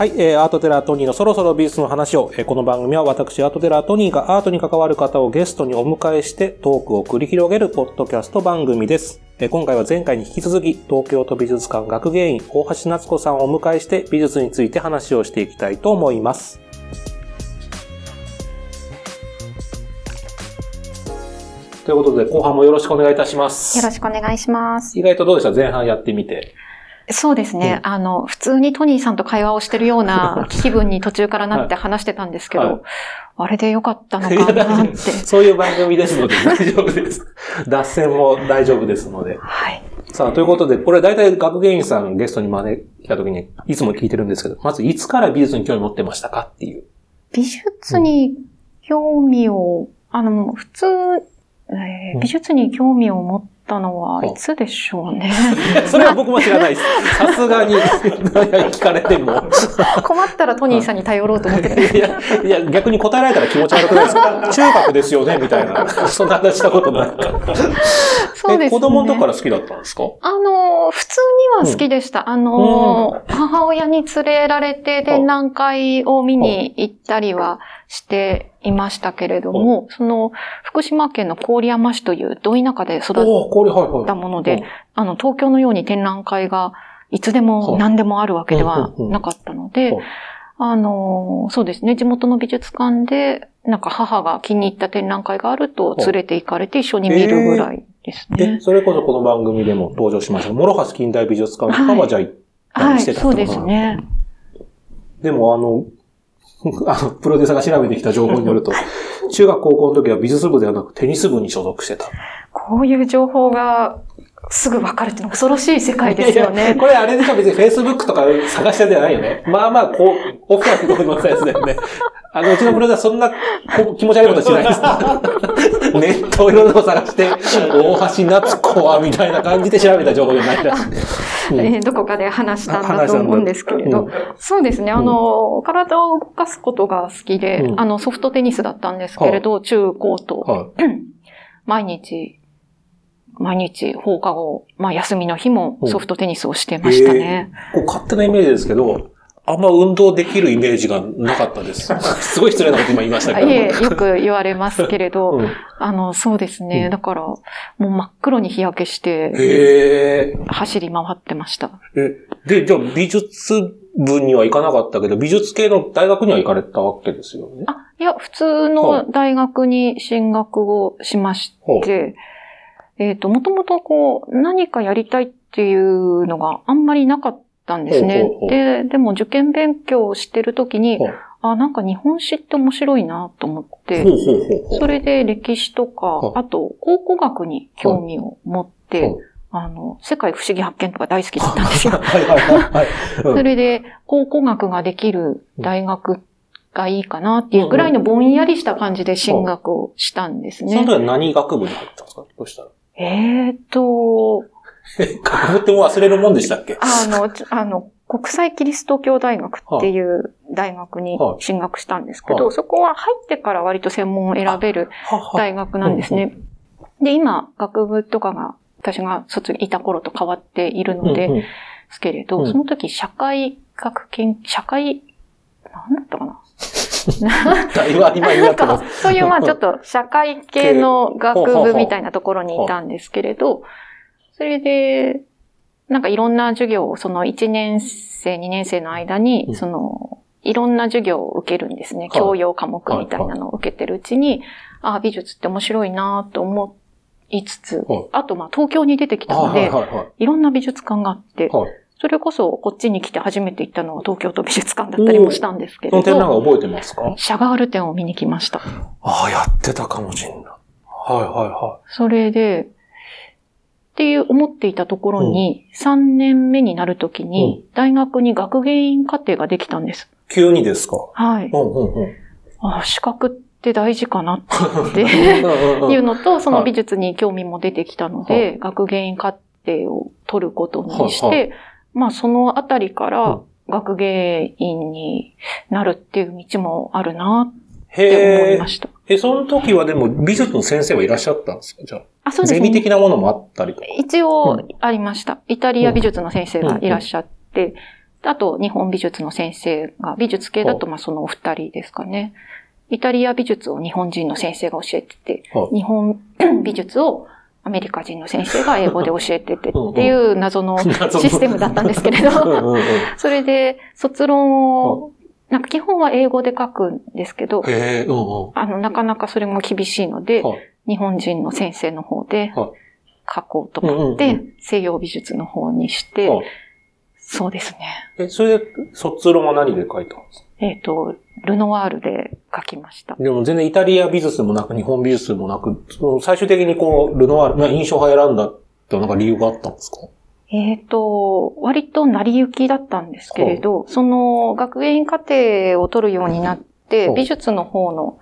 はい、えー、アートテラートニーのそろそろ美術の話を、えーこの番組は私、アートテラートニーがアートに関わる方をゲストにお迎えしてトークを繰り広げるポッドキャスト番組です。えー今回は前回に引き続き、東京都美術館学芸員、大橋夏子さんをお迎えして美術について話をしていきたいと思います。ということで、後半もよろしくお願いいたします。よろしくお願いします。意外とどうでした？前半やってみて。そうですね。あの、普通にトニーさんと会話をしてるような 気分に途中からなって話してたんですけど、はいあれでよかったのかなって。そういう番組ですので大丈夫です。脱線も大丈夫ですので。はい。さあ、ということで、これ大体学芸員さんゲストに招いた時にいつも聞いてるんですけど、まずいつから美術に興味持ってましたかっていう。美術に興味を、あの、普通、えーうん美術に興味を持ったのはうんいつでしょうね。それは僕も知らないです。さすがに聞かれても。困ったらトニーさんに頼ろうと思ってる。いや、いや、逆に答えられたら気持ち悪くないですか？中学ですよねみたいな。そんな話したことない。そうですね。え子供の時から好きだったんですか？あの、普通には好きでした。あの、母親に連れられて展覧会を見に行ったりはしていましたけれども、その、福島県の郡山市というど田舎で育っ。たもので、あの、東京のように展覧会がいつでも何でもあるわけではなかったのではい、あの、そうですね、地元の美術館で、なんか母が気に入った展覧会があると連れて行かれて一緒に見るぐらいですえ、ね。それこそこの番組でも登場しました。諸橋近代美術館とかははい。じゃあ行ったはい、りしてたそうですね。でもあの、あの、プロデューサーが調べてきた情報によると、中学高校の時は美術部ではなくテニス部に所属してた。こういう情報がすぐ分かるっていうのは恐ろしい世界ですよね。これあれでしょ別に Facebook とか探してんじゃないよね。まあまあ、こう、オフィアのことのやつだよね。あの、うちのプロデューサーそんなこ気持ち悪いことしない。です。ネットいろいろなの探して、大橋夏子はみたいな感じで調べた情報じゃないらしい。うんえーどこかで話したんだと思うんですけれど、そうですね、あの、体を動かすことが好きで、うん。あの、ソフトテニスだったんですけれど、中高と、は 毎日、毎日放課後、まあ休みの日もソフトテニスをしてましたね。い。こう勝手なイメージですけど、あんま運動できるイメージがなかったです。すごい失礼なこと今言いましたけど。いえ、よく言われますけれど、うんあの、そうですね、うんだから、もう真っ黒に日焼けして。走り回ってました。え、で、じゃあ美術部には行かなかったけど、美術系の大学には行かれたわけですよね？あ、いや、普通の大学に進学をしまして、えっ、と、もともとこう、何かやりたいっていうのがあんまりなかったんですねで、でも受験勉強をしてるときにあ、なんか日本史って面白いなと思って。それで歴史とか、あと考古学に興味を持ってあの、世界不思議発見とか大好きだったんですよ。は いはいはいはい。うんそれで、考古学ができる大学がいいかなっていうぐらいのぼんやりした感じで進学をしたんですねその時。は何学部に入ったんですか？どうしたら。えーと、え、学部ってもう忘れるもんでしたっけ？あの、ちあの、国際キリスト教大学っていう大学にはい。進学したんですけはど、そこは入ってから割と専門を選べるはは。大学なんですね。で、今、学部とかが私が卒いた頃と変わっているので、うんうん。すけれど、うん。その時社会学研、社会、なんだったかな？だいぶ曖昧にななんってまかす。、そういう、まあちょっと社会系の学部みたいなところにいたんですけれど、それで、なんかいろんな授業を、その1年生、2年生の間うんに、その、いろんな授業を受けるんですね。はい教養科目みたいなのを受けてるうちに、ああ、美術って面白いなと思いつつはい、あとまあ東京に出てきたはいので、はいろんな美術館があって、はい。それこそこっちに来て初めて行ったのは東京都美術館だったりもしたんですけれその展覧ど、会覚えてますか？シャガール展を見に来ました。ああ、やってたかもしれない。はいはいはそれで、っていう思っていたところに、3年目になるときに、大学に学芸員課程ができたんです。い。急にですか？はい。うんうんうん。あ資格って大事かなって いうのと、その美術に興味も出てきたので、学芸員課程を取ることにして、はいはまあそのあたりかうらん学芸員になるっていう道もあるなって思いま。した。え、その時はでも美術の先生はいらっしゃったんですか？じゃあ。あ、そうです。ゼミね。的なものもあったりとか。一応ありました。イタリア美術の先生がいらっしゃって、あと、日本美術の先生が、美術系だと、まあ、そのお二人ですかね。イタリア美術を日本人の先生が教えてて、はい。日本 美術をアメリカ人の先生が英語で教えててっていう 謎の システムだったんですけれど、それで卒論を、なんか基本は英語で書くんですけど、へえ、うんうん。あの、なかなかそれも厳しいので、はい日本人の先生の方ではい書こうと思っうんてうん、西洋美術の方にして、はいそうですね。え、それで、卒論は何で書いたんですか？えっ、と、ルノワールで書きました。でも全然イタリア美術でもなく、日本美術でもなく、最終的にこう、ルノワール、まあ印象派選んだってなんか理由があったんですかえっ、と、割と成り行きだったんですけれど、その学園課程を取るようになっては、い美術の方の、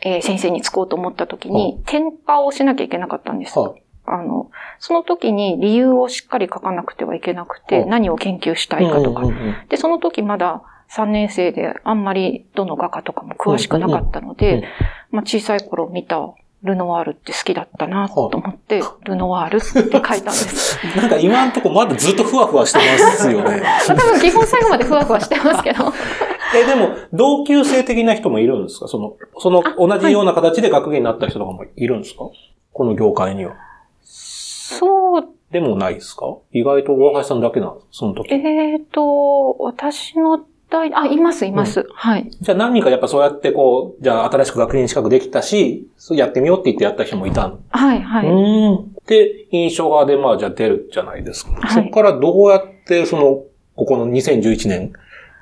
えー先生に就こうと思った時に、転科をしなきゃいけなかったんです。はい。あの、その時に理由をしっかり書かなくてはいけなくて、はい何を研究したいかとか。うんうんうんで、その時まだ3年生であんまりどの画家とかも詳しくなかったので、うんうんまあ小さい頃見たルノワールって好きだったなと思って、ルノワールって書いたんです。なんか今んとこまだずっとふわふわしてますよね。多分基本最後までふわふわしてますけど。え、でも、同級生的な人もいるんですか？その、そのあ同じような形で学芸になった人とかもいるんですか？この業界には。そう、でもないですか？意外と大橋さんだけなんですその時。えっ、と、私の代、あ、います、います。はい。じゃあ何人かやっぱそうやってこう、じゃあ新しく学芸に資格できたし、そうやってみようって言ってやった人もいたんはい、はい。うん。で、印象派でまあじゃあ出るじゃないですか。はいそこからどうやってその、ここの2011年、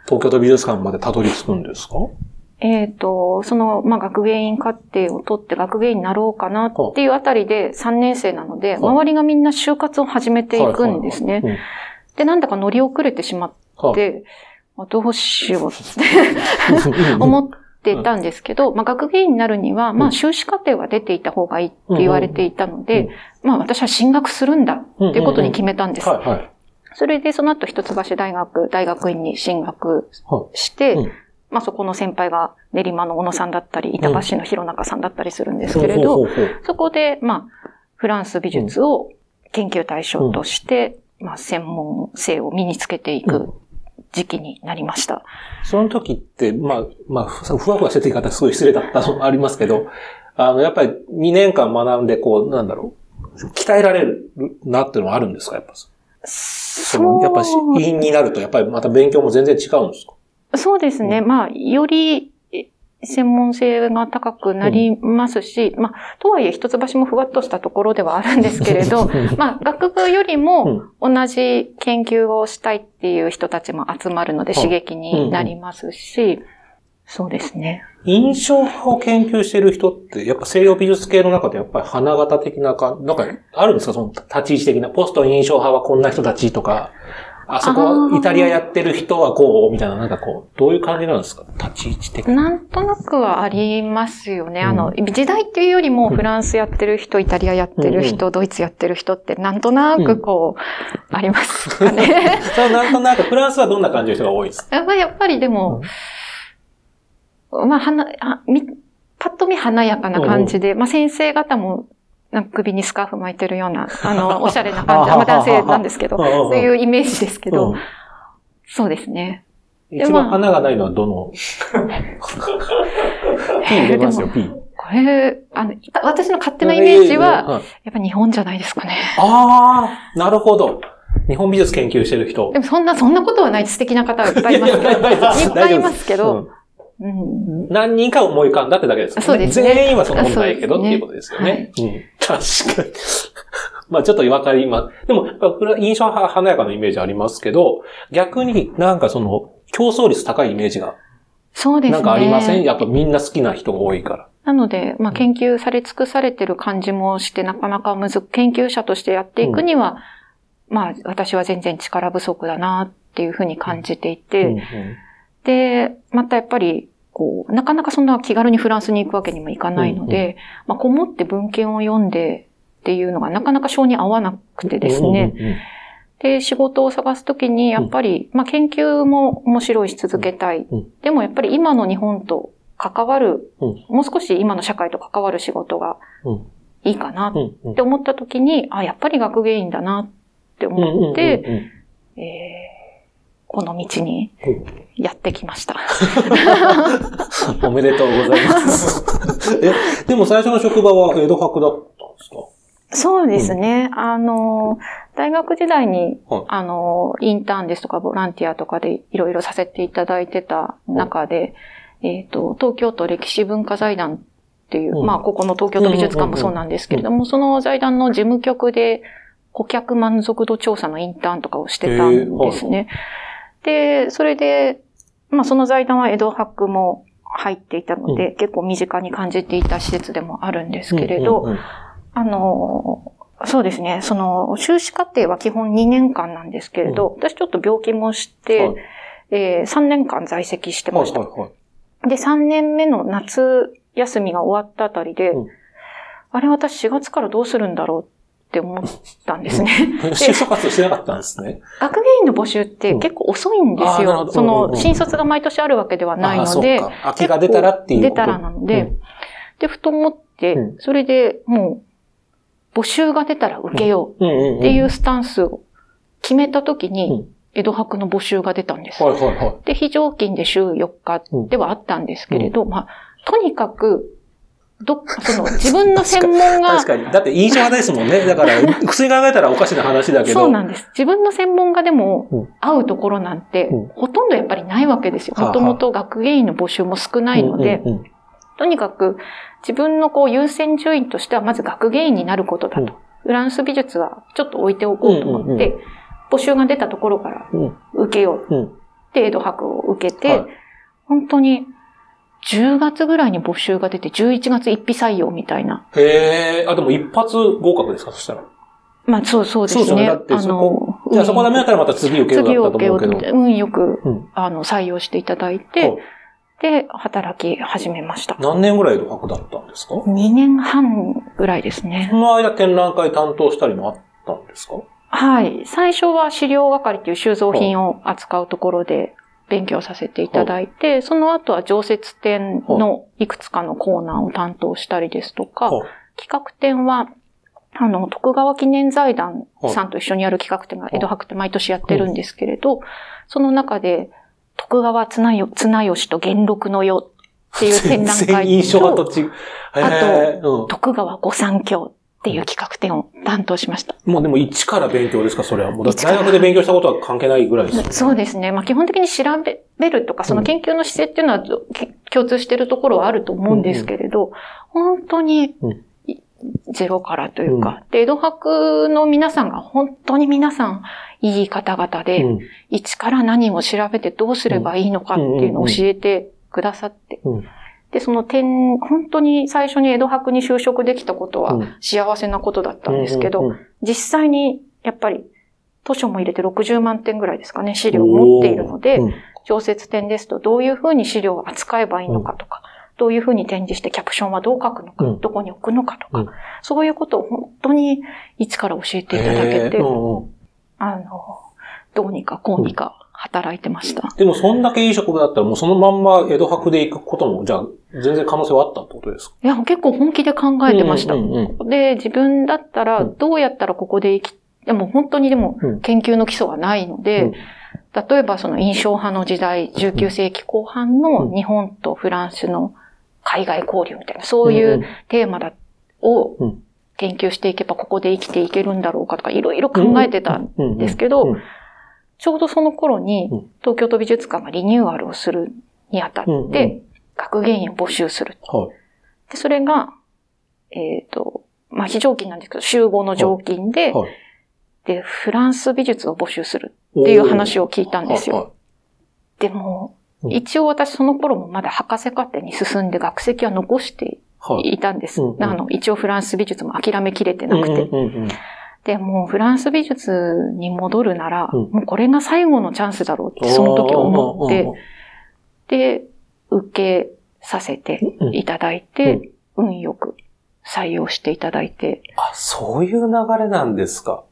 東京都美術館までたどり着くんですか？えっ、と、その、まあ、学芸員課程を取って学芸員になろうかなっていうあたりで3年生なので、周りがみんな就活を始めていくんですね。うんで、なんだか乗り遅れてしまっはいて、まあどうしようって思ってたんですけど、まあ、学芸員になるには、まあ、修士課程は出ていた方がいいって言われていたのうん。で、まあ、私は進学するんだっていうことに決めたんです。それで、その後、一橋大学、大学院に進学はして、うん。まあそこの先輩が練馬の小野さんだったり、板橋の弘中さんだったりするんですけれど、そこで、まあ、フランス美術を研究対象として、まあ専門性を身につけていく時期になりました。その時って、まあ、まあ、ふふわふわしてて言い方すごい失礼だったのありますけど、あの、やっぱり2年間学んで、こう、なんだろう、鍛えられるなっていうのはあるんですか？やっぱ。そそのやっぱ委員になると、やっぱりまた勉強も全然違うんですか？そうですね。まあ、より、え専門性が高くなりますし、まあ、とはいえ一橋もふわっとしたところではあるんですけれど、まあ、学部よりも同じ研究をしたいっていう人たちも集まるのではい刺激になりますし、そうですね。印象派を研究してる人って、やっぱ西洋美術系の中でやっぱり花形的なか、なんかあるんですか？その立ち位置的な。ポスト印象派はこんな人たちとか、あそこイタリアやってる人はこう、みたいな、なんかこう、どういう感じなんですか？立ち位置的な。なんとなくはありますよね。うん。あの、時代っていうよりもフランスやってる人、イタリアやってる人、ドイツやってる人ってなんとなくこう、ありますかね。それはなんとなく、フランスはどんな感じの人が多いですか？まあやっぱりでも、まあ、はな、あみ、パッと見華やかな感じで、まあ先生方も、首にスカーフ巻いてるような、あの、おしゃれな感じ、まあ男性なんですけど、そういうイメージですけど、うんそうですね。一番花がないのはどの ?P 入れますよ、P。これ、あの、私の勝手なイメージは、、やっぱ日本じゃないですかね。ああ、なるほど。日本美術研究してる人で。もそんな、そんなことはない素敵な方がいっぱいいますけど、いっぱいいますけど、何人か思い浮かんだってだけですよね。そうですね全員はそんなことないけどっていうことですよね。うん、確かに。まあちょっとわかります。でも、印象は華やかなイメージありますけど、逆になんかその競争率高いイメージがそうですね。なんかありません、やっぱみんな好きな人が多いから。なので、まあ、研究され尽くされてる感じもして、なかなかむず、研究者としてやっていくには、まあ、私は全然力不足だなっていうふうに感じていて、うんうんで、またやっぱり、こう、なかなかそんな気軽にフランスに行くわけにもいかないので、まあ、こもって文献を読んでっていうのがなかなか性に合わなくてですね。うんうんうんで、仕事を探すときに、やっぱり、まあ、研究も面白いし続けたい。うんでもやっぱり今の日本と関わる、うん。もう少し今の社会と関わる仕事がうん。いいかなうんうん。って思ったときに、あ、やっぱり学芸員だなって思って、うんうんうんえこの道にやってきました。おめでとうございます。え、でも最初の職場は江戸博だったんですか？そうですね。あの、大学時代に、はい。あの、インターンですとかボランティアとかでいろいろさせていただいてた中で、えっ、と、東京都歴史文化財団っていう、うん。まあ、ここの東京都美術館もそうなんですけれども、その財団の事務局で顧客満足度調査のインターンとかをしてたんですね。で、それで、まあ、その財団は江戸博も入っていたので、結構身近に感じていた施設でもあるんですけれど、うんうんうんあの、そうですね。その、修士課程は基本2年間なんですけれど、私ちょっと病気もして、はいえー3年間在籍してました。はいはいはい。で、3年目の夏休みが終わったあたりで、うんあれ私4月からどうするんだろうって思ったんですね。就職活動してなかったんですね。学芸員の募集って結構遅いんですよ。うんその、うんうんうん新卒が毎年あるわけではないので、そうか空きが出たらっていう出たらなので、うんで、ふと思って、うんそれでもう、募集が出たら受けよう。うんうんうん。っていうスタンスを決めた時うにん、江戸博の募集が出たんです。はいはいはい。で、非常勤で週4日ではあったんですけれど、まあ、とにかく、ど、その、自分の専門が確、かに。だって印象派ですもんね。だから、普通に考えたらおかしな話だけど。そうなんです。自分の専門がでもうん、合うところなんてうん、ほとんどやっぱりないわけですよ。もともと学芸員の募集も少ないので、うんうんうんとにかく自分のこう優先順位としてはまず学芸員になることだと。うんフランス美術はちょっと置いておこうと思って、うんうん募集が出たところからうん受けよううんって江戸博を受けて、はい本当に10月ぐらいに募集が出て11月一批採用みたいな。へえ、あ、でも一発合格ですか、そしたら。まあそうそうですね。そうですよねだってそこじゃあそこダメだったらまた次受けようだったと思うけど。受けようって、運よく、うんあの、採用していただいはてい、で、働き始めました。何年ぐらい江戸博だったんですか？2年半ぐらいですねそ。の間展覧会担当したりもあったんですか？はい。最初は資料係っていう収蔵品を扱うところで勉強させていただいて、その後は常設展のいくつかのコーナーを担当したりですとか、はい企画展は、あの、徳川記念財団さんと一緒にやる企画展が江戸博って毎年やってるんですけれど、その中で、徳川綱吉と元禄の世っていう展覧会とと、違う。へー。うん。徳川御三教っていう企画展を担当しました。もうでも一から勉強ですか、それは。もう大学で勉強したことは関係ないぐらいですよね。そうですね。まあ基本的に調べるとか、その研究の姿勢っていうのはけ共通しているところはあると思うんですけれど、本当にうん。いゼロからというか、で、江戸博の皆さんが本当に皆さんいい方々で、うん。一から何を調べてどうすればいいのかっていうのを教えてくださって、うんで、その点、本当に最初に江戸博に就職できたことはうん。幸せなことだったんですけど、実際にやっぱり図書も入れて60万点ぐらいですかね、資料を持っているので、うん。常設展ですとどういうふうに資料を扱えばいいのかとか、どういうふうに展示してキャプションはどう書くのか、うん。どこに置くのかとか、うん。そういうことを本当に一から教えていただけて、あの、どうにかこうにか働いてました。でもそんだけいい職場だったらもうそのまんま江戸博で行くことも、じゃあ全然可能性はあったってことですか？いや、結構本気で考えてました。うんうんうん。で、自分だったらうん。どうやったらここで生き、でも本当にでもうん。研究の基礎はないので、うん。例えばその印象派の時代、19世紀後半の日本とフランスの海外交流みたいな、そういうテーマだ、をうん。研究していけばここで生きていけるんだろうかとかいろいろ考えてたんんですけどうんちょうどその頃にうん東京都美術館がリニューアルをするにあたって、学芸員を募集する。はい。で、それが、えっ、と、まあ、非常勤なんですけど、集合の常勤で、はいで、フランス美術を募集するっていう話を聞いたんですよ。はいでも、うん一応私その頃もまだ博士課程に進んで学籍は残してはい。いたんです。うんうんあの、一応フランス美術も諦めきれてなくて。うんうんうんで、もうフランス美術に戻るなら、うん。もうこれが最後のチャンスだろうってその時思って、で、受けさせていただいて、運よく採用していただいて、あ、そういう流れなんですか。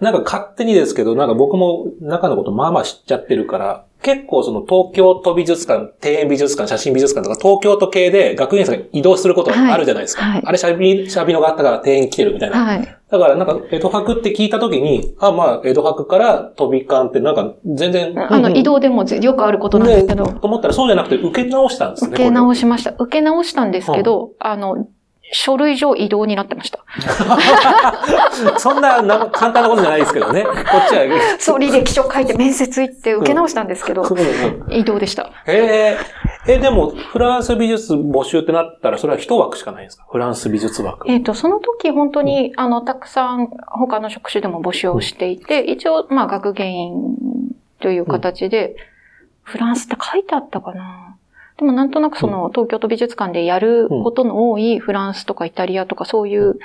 なんか勝手にですけど、なんか僕も中のことまあまあ知っちゃってるから、結構その東京都美術館、庭園美術館、写真美術館とか東京都系で学園生が移動することあるじゃないですか。はいはいあれシャビ、シャビのがあったから庭園来てるみたいな。はい。だからなんか江戸博って聞いたときに、あ、まあ江戸博から飛び館ってなんか全然。あの、移動でもよくあることなんですけど、ねと思ったらそうじゃなくて受け直したんですね。受け直し。しました。受け直したんですけど、あの、書類上移動になってました。そんなな簡単なことじゃないですけどね。こっちは。そう、履歴書書いて面接行って受け直したんですけど、移動でした。えええ、でも、フランス美術募集ってなったら、それは一枠しかないんですか？フランス美術枠。えっ、と、その時本当に、あの、たくさん他の職種でも募集をしていて、一応、まあ、学芸員という形で、フランスって書いてあったかな？でもなんとなくその、東京都美術館でやることの多いフランスとかイタリアとかそういう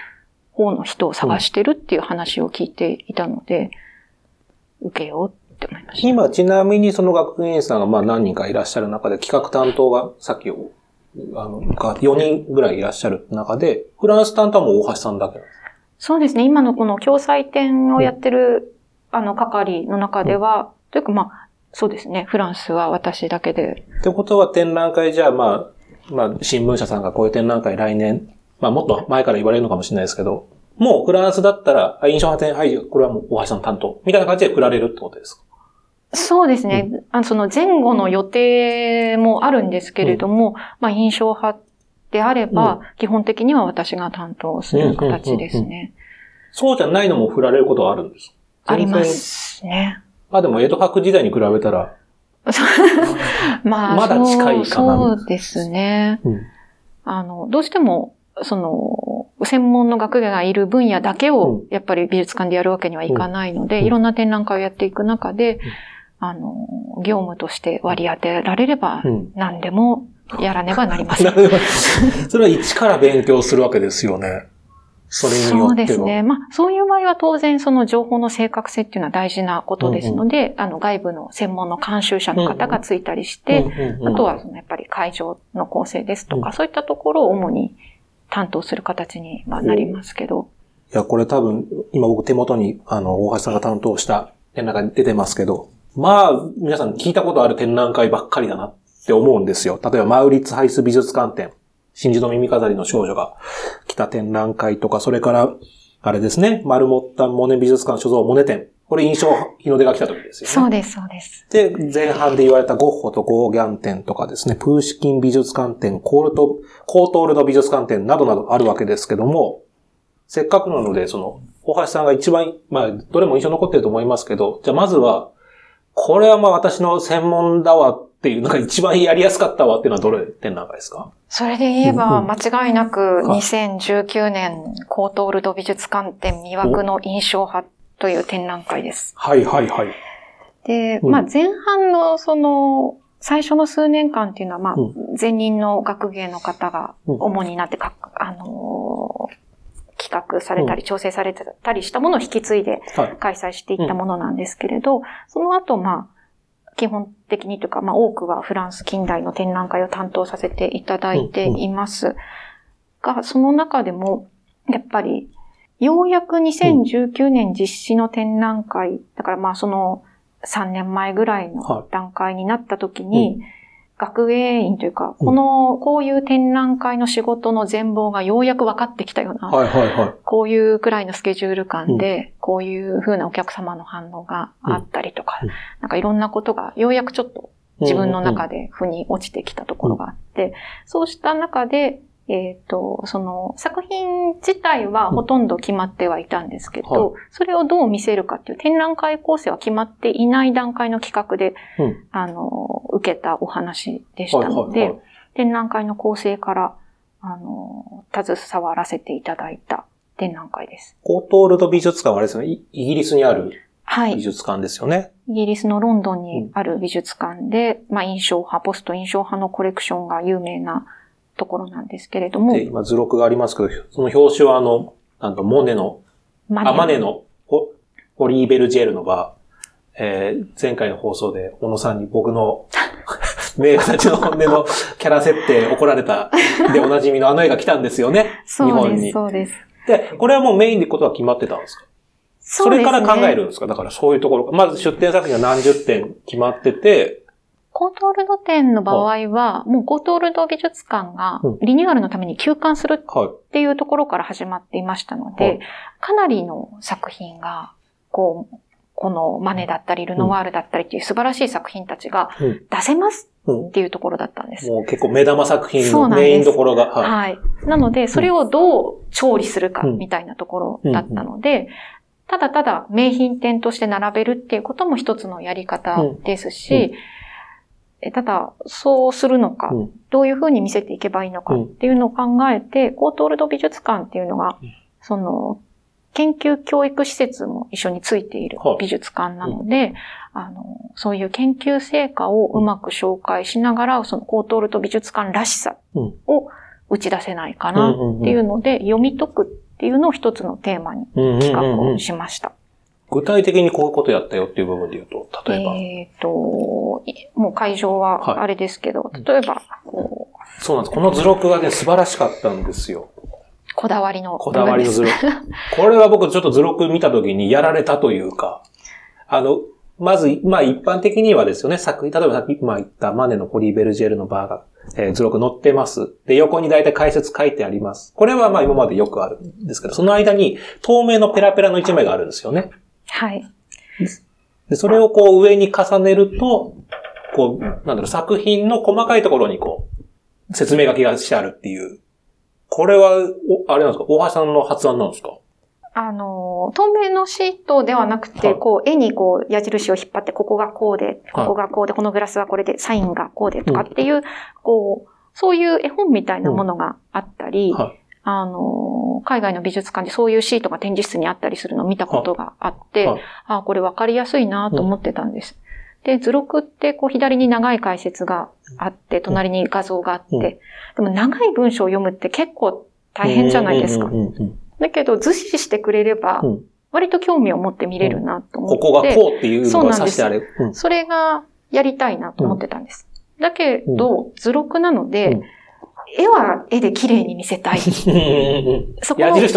方の人を探してるっていう話を聞いていたので、受けようって思いました。今、ちなみにその学芸員さんがまあ何人かいらっしゃる中で、企画担当がさっき、あの、が4人ぐらいいらっしゃる中で、フランス担当はもう大橋さんだけなんですそうですね。今のこの共済展をやってる、あの、係の中では、というかまあ、そうですね。フランスは私だけで。ってことは展覧会じゃあまあ、まあ、新聞社さんがこういう展覧会来年、まあもっと前から言われるのかもしれないですけど、もうフランスだったら、あ印象派展、はい、これはもう大橋さん担当、みたいな感じで振られるってことですか？そうですね。あのその前後の予定もあるんですけれども、まあ印象派であれば、基本的には私が担当する形ですね。そうじゃないのも振られることはあるんですありま。すね。まあでも江戸博時代に比べたら、まあ、まだ近いかな。そうそうですね。うん。あの、どうしても、その、専門の学芸がいる分野だけうを、やっぱり美術館でやるわけにはいかないので、うん。いろんな展覧会をやっていく中で、あの、業務として割り当てられればうん、何でもやらねばなりません。それは一から勉強するわけですよね。それによそうっては。ですね。まあ、そういう場合は当然その情報の正確性っていうのは大事なことですので、あの、外部の専門の監修者の方がついたりして、うんうんうんあとはそのやっぱり会場の構成ですとか、うんそういったところを主に担当する形にまあなりますけど、いや、これ多分、今僕手元に、あの、大橋さんが担当した展覧会出てますけど、まあ、皆さん聞いたことある展覧会ばっかりだなって思うんですよ。例えば、マウリッツハイス美術館展、真珠の耳飾りの少女が来た展覧会とか、それから、あれですね、マルモッタンモネ美術館所蔵モネ展。これ印象、日の出が来た時ですよね。そうです、そうです。で、前半で言われたゴッホとゴーギャン展とかですね、プーシキン美術館展、コールト、コートールド美術館展などなどあるわけですけども、せっかくなので、その、大橋さんが一番、まあ、どれも印象残ってると思いますけど、じゃあまずは、これはまあ私の専門だわっていう、なんか一番やりやすかったわっていうのはどれ展覧会ですか？それで言えば、うん。間違いなくはい2019年コートールド美術館展魅惑の印象派という展覧会です。はいはいはい。で、うん。まあ前半のその、最初の数年間っていうのは、まあう、前任の学芸の方がうん。主になってか、あのー企画されたり、調整されてたりしたものを引き継いではい。開催していったものなんですけれど、その後、まあ、基本的にというか、まあ、多くはフランス近代の展覧会を担当させていただいています。が、その中でも、やっぱり、ようやく2019年実施の展覧会、だからまあその3年前ぐらいはい。の段階になった時に、学芸員というか、この、こういう展覧会の仕事の全貌がようやく分かってきたようなはいはいはい。こういうくらいのスケジュール感で、こういう風なお客様の反応があったりとか、うん。なんかいろんなことがようやくちょっと自分の中で。で腑に落ちてきたところがあって、そうした中で、えっ、と、その作品自体はほとんど決まってはいたんですけど、はそれをどう見せるかっていう展覧会構成は決まっていない段階の企画で、うんあの、受けたお話でしたので、はいはいはい。展覧会の構成から、あの、携わらせていただいた展覧会です。コートールド美術館はあれですよね。イイギリスにあるはい。美術館ですよね。イギリスのロンドンにある美術館で、まあ、印象派、ポスト印象派のコレクションが有名なところなんですけれどもで、、今図録がありますけど、その表紙はあの、なんとモネのマあ、マネのオオリーベルジェールの場、えー前回の放送で小野さんに僕の 名画たちの本音のキャラ設定怒られたでおなじみのあの絵が来たんですよね。日そうです、本に。そうです。で、これはもうメインでことは決まってたんですか？そねれから考えるんですか？だからそういうところ。まず出展作品が何十点決まってて、コートールド展の場合は、もうコートールド美術館がうんリニューアルのために休館するはい。っていうところから始まっていましたので、はいかなりの作品が、こう、このマネだったり、ルノワールだったりっていう素晴らしい作品たちがうん出せますうんっていうところだったんです。もう結構目玉作品のメインどころが。はい。はい。なので、それをどう調理するかうんみたいなところだったので、ただただ名品店として並べるっていうことも一つのやり方ですし、えただ、そうするのか、うん。どういうふうに見せていけばいいのかっていうのを考えて、コートールド美術館っていうのがうん、その、研究教育施設も一緒についているはい。美術館なので、あの、そういう研究成果をうまく紹介しながら、そのコートールド美術館らしさうん。を打ち出せないかなっていうので、読み解くっていうのを一つのテーマにうんうん企画うん。うんをしました。具体的にこういうことやったよっていう部分で言うと、例えば。えっ、と、いもう会場はいはあれですけど、例えば、こう、そうなんです。この図録がね、素晴らしかったんですよ。こだわりのこだわりの図部録。これは僕ちょっと図録見たときにやられたというか、あの、まず、まあ一般的にはですよね、作品、例えばさっき、まあ言ったマネのポリーベルジェルのバーが、えー図録載ってます。で、横に大体解説書いてあります。これはまあ今までよくあるんですけど、その間に透明のペラペラの一枚があるんですよね。はい。で、それをこう上に重ねると、こう、なんだろう、作品の細かいところにこう、説明書きがしてあるっていう。これは、おあれなんですか？大橋さんの発案なんですか？あの、透明のシートではなくて、はいこう、絵にこう、矢印を引っ張って、ここがこうで、ここがこうで、このグラスはこれで、サインがこうでとかっていう、こう、そういう絵本みたいなものがあったり、はい。あの、海外の美術館でそういうシートが展示室にあったりするのを見たことがあって、はい。あこれ分かりやすいなと思ってたんです。で、図録ってこう左に長い解説があって、隣に画像があって、うん。でも長い文章を読むって結構大変じゃないですか。だけど図示してくれればうん、割と興味を持って見れるなと思こって、こがこうっていうのが指してあれ。うん。それがやりたいなと思ってたんです。だけど、図録なので、うん絵は絵で綺麗に見せたい。そこを書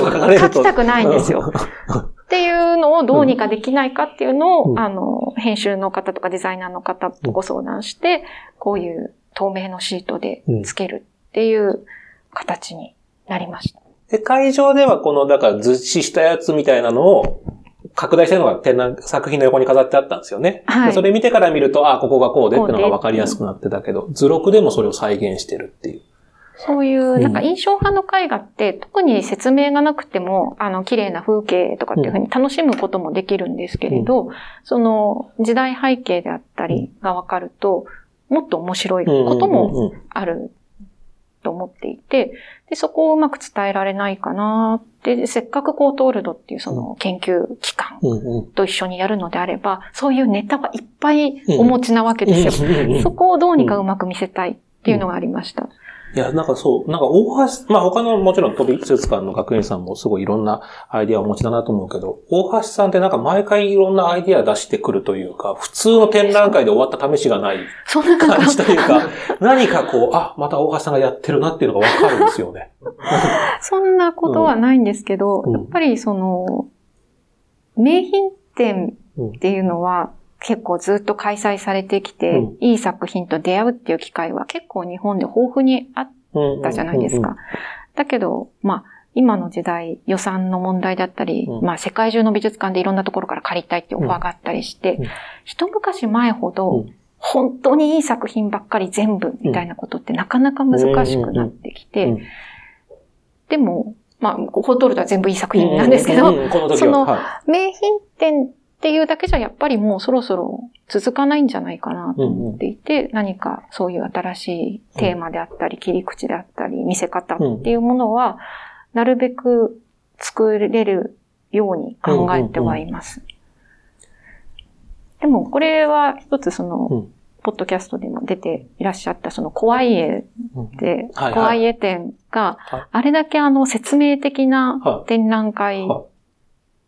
きたくないんですよ。っていうのをどうにかできないかっていうのを、うんあの、編集の方とかデザイナーの方とご相談して、こういう透明のシートでつけるっていう形になりました。で、会場ではこの、だから図示したやつみたいなのを、拡大してるのが展覧作品の横に飾ってあったんですよね。はいでそれ見てから見ると、あ、ここがこうでってのが分かりやすくなってたけど、図録でもそれを再現してるっていう。そういう、なんか印象派の絵画って、特に説明がなくても、あの、綺麗な風景とかっていうふうに楽しむこともできるんですけれど、その、時代背景であったりがわかると、もっと面白いこともあると思っていて、で、そこをうまく伝えられないかなって、せっかくコートールドっていうその研究機関と一緒にやるのであれば、そういうネタはいっぱいお持ちなわけですよ。そこをどうにかうまく見せたいっていうのがありました。いや、なんかそう、なんか大橋、まあ他のもちろん飛び美術館の学園さんもすごいいろんなアイディアをお持ちだなと思うけど、大橋さんってなんか毎回いろんなアイディア出してくるというか、普通の展覧会で終わった試しがない感感じとじ。いうか、何かこう、あ、また大橋さんがやってるなっていうのがわかるんですよね。そんなことはないんですけど、うんやっぱりその、名品展うんっていうのは結構ずっと開催されてきて、うん。いい作品と出会うっていう機会は結構日本で豊富にあったじゃないですか。だけど、まあ、今の時代予算の問題だったり、うん。まあ世界中の美術館でいろんなところから借りたいってオファーがあったりして、うん。一昔前ほど、うん。本当にいい作品ばっかり全部みたいなことってなかなか難しくなってきて、うんでも、まあ、コートールドは全部いい作品なんですけど、その名品展っていうだけじゃやっぱりもうそろそろ続かないんじゃないかなと思っていて、何かそういう新しいテーマであったり、切り口であったり、見せ方っていうものは、なるべく作れるように考えてはいます。でも、これは一つその、うん。ポッドキャストでも出ていらっしゃったその怖い絵うん。で、怖い絵展がはい、あれだけあの説明的なは展覧会は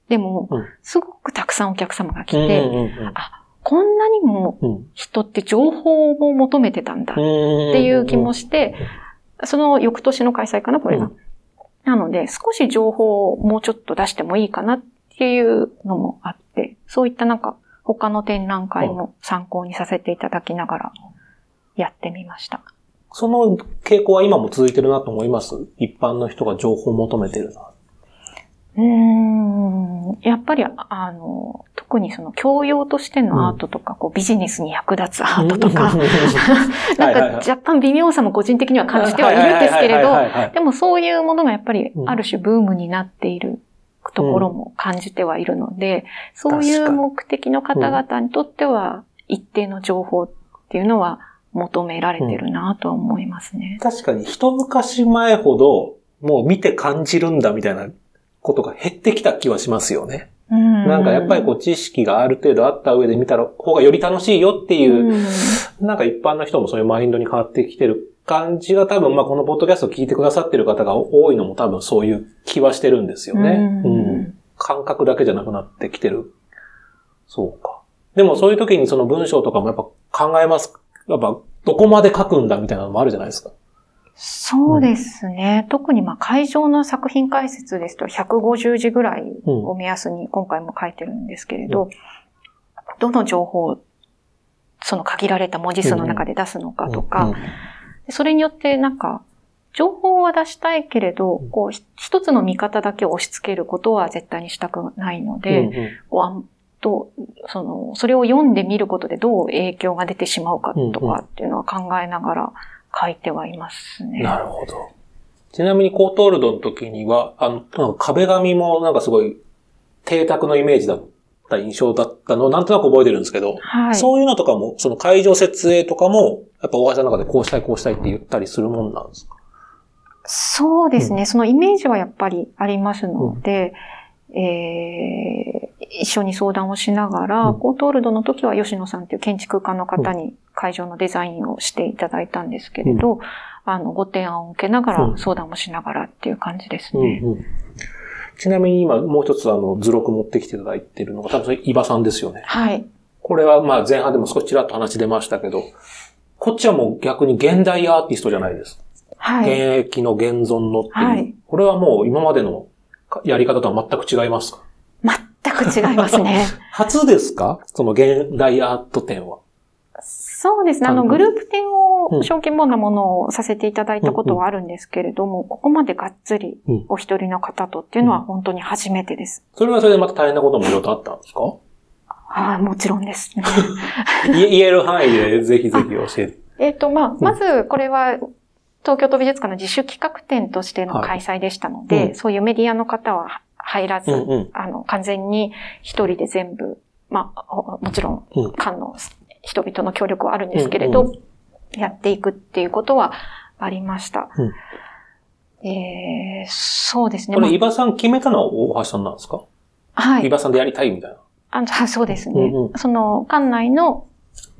でもうん、すごくたくさんお客様が来いて、うんうんうんこんなにもうん。人って情報を求めてたんだっっていう気もして、その翌年の開催かな、これが。うん。なので、少し情報をもうちょっと出してもいいかなっていうのもあって、そういったなんか、他の展覧会も参考にさせていただきながらやってみました。その傾向は今も続いてるなと思います？一般の人が情報を求めてるな。うーん。やっぱり、あの、特にその教養としてのアートとか、こうビジネスに役立つアートとか、なんか若干微妙さも個人的には感じてはいるんですけれど、ど、でもそういうものがやっぱりうん。ある種ブームになっているところも感じてはいるので、そういう目的の方々にとっては一定の情報っていうのは求められてるなとは思いますね。確かに一昔前ほど、もう見て感じるんだみたいなことが減ってきた気はしますよね。ななんかやっぱりこう知識がある程度あった上で見た方がより楽しいよっていう、うんなんか一般の人もそういうマインドに変わってきてる感じが多分、まあこのポッドキャストを聞いてくださってる方が多いのも多分そういう気はしてるんですよね。うんうん感覚だけじゃなくなってきてる。そうか。でもそういう時にその文章とかもやっぱ考えます。やっぱどこまで書くんだみたいなのもあるじゃないですか。そうですね。特にまあ会場の作品解説ですと150字ぐらいを目安に今回も書いてるんですけれど、どの情報をその限られた文字数の中で出すのかとか、うんそれによってなんか、情報は出したいけれど、こう、ひ一つの見方だけを押し付けることは絶対にしたくないので、うんうん。こうあんと、その、それを読んでみることでどう影響が出てしまうかとかっていうのは考えながら書いてはいますね。なるほど。ちなみにコートールドの時には、あの、壁紙もなんかすごい邸宅のイメージだった印象だったのをなんとなく覚えてるんですけど、はい。そういうのとかも、その会場設営とかも、やっぱ大橋さんの中でこうしたいこうしたいって言ったりするもんなんですか？そうですね、そのイメージはやっぱりありますので、えー一緒に相談をしながら、うんコートールドの時は吉野さんという建築家の方に会場のデザインをしていただいたんですけれど、あの、ご提案を受けながら、うん相談もしながらっていう感じですうんね。うん。ちなみに今もう一つあの図録持ってきていただいてるのが多分それ伊庭さんですよね。はい。これはまあ前半でも少しちらっと話出ましたけど、こっちはもう逆に現代アーティストじゃないです。はい。現役の現存のっていう。はいこれはもう今までのやり方とは全く違いますか？全く違いますね。初ですか？その現代アート展は。そうですね。あの、うんグループ展うんを小規模なものをさせていただいたことはあるんですけれども、ここまでがっつりうんお一人の方とっていうのは本当に初めてです。それはそれでまた大変なこともいろいろとあったんですか？ああ、もちろんですね。言言える範囲でぜひぜひ教えて。えっと、まあ、まず、これは、東京都美術館の自主企画展としての開催でしたので、はいうんそういうメディアの方は入らず、うんうんあの、完全に一人で全部、まあ、おもちろん、うん館の人々の協力はあるんですけれど、うんやっていくっていうことはありました。えー、そうですね。これ、まあ伊庭さん決めたのは大橋さんなんですか？伊はい。庭さんでやりたいみたいな。あそうですね。うんうんその、館内の、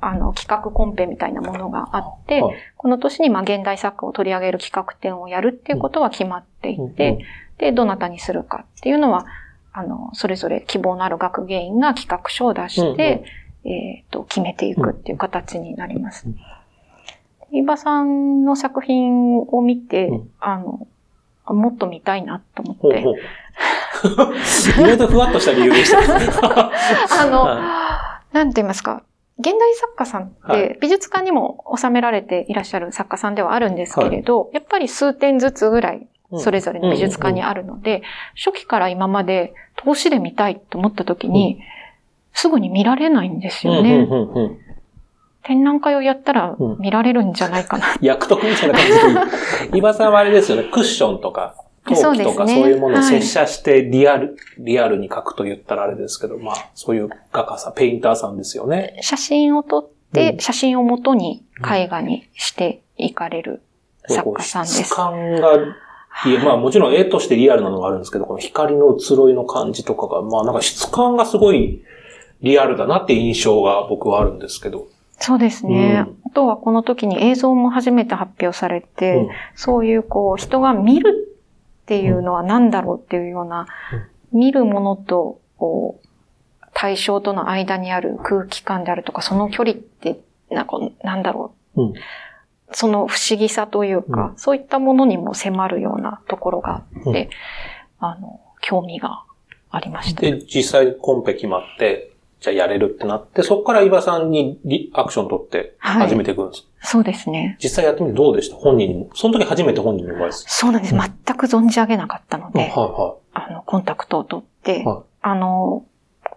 あの、企画コンペみたいなものがあって、はいこの年にまあ現代作家を取り上げる企画展をやるっていうことは決まっていて、うんうんで、どなたにするかっていうのは、あの、それぞれ希望のある学芸員が企画書を出して、えっ、と、決めていくっていう形になります。うん伊庭さんの作品を見て、うんあの、あもっと見たいなと思って、ほうほう。意外とふわっとした理由でした。あの、はなんて言いますか、現代作家さんっはいて美術館にも収められていらっしゃる作家さんではあるんですけれど、やっぱり数点ずつぐらいそれぞれの美術館にあるので、初期から今まで投資で見たいと思った時に、すぐに見られないんですよね。うんうんうんうん展覧会をやったらうん見られるんじゃないかな。役得みたいな感じで。伊庭さんはあれですよね、クッションとか、陶器とかそういうものを接写してリアル、リアルに描くと言ったらあれですけど、まあ、そういう画家さん、ペインターさんですよね。写真を撮って、うん写真を元に絵画にしていかれる作家さんです。質感が、まあもちろん絵としてリアルなのがあるんですけど、この光の移ろいの感じとかが、まあなんか質感がすごいリアルだなって印象が僕はあるんですけど。そうですね。うんあとはこの時に映像も初めて発表されて、うんそういうこう人が見るっていうのは何だろうっていうような、見るものとこう対象との間にある空気感であるとか、その距離ってなんかなんだろう。うんその不思議さというか、そういったものにも迫るようなところがあって、あの、興味がありました。で、実際コンペ決まって、じゃあやれるってなって、そこから伊庭さんにリアクション取ってはい始めていくんです。そうですね。実際やってみてどうでした？本人に。その時初めて本人にお会いする。そうなんです。うん全く存じ上げなかったので、はいはあの、コンタクトを取って、はいあの、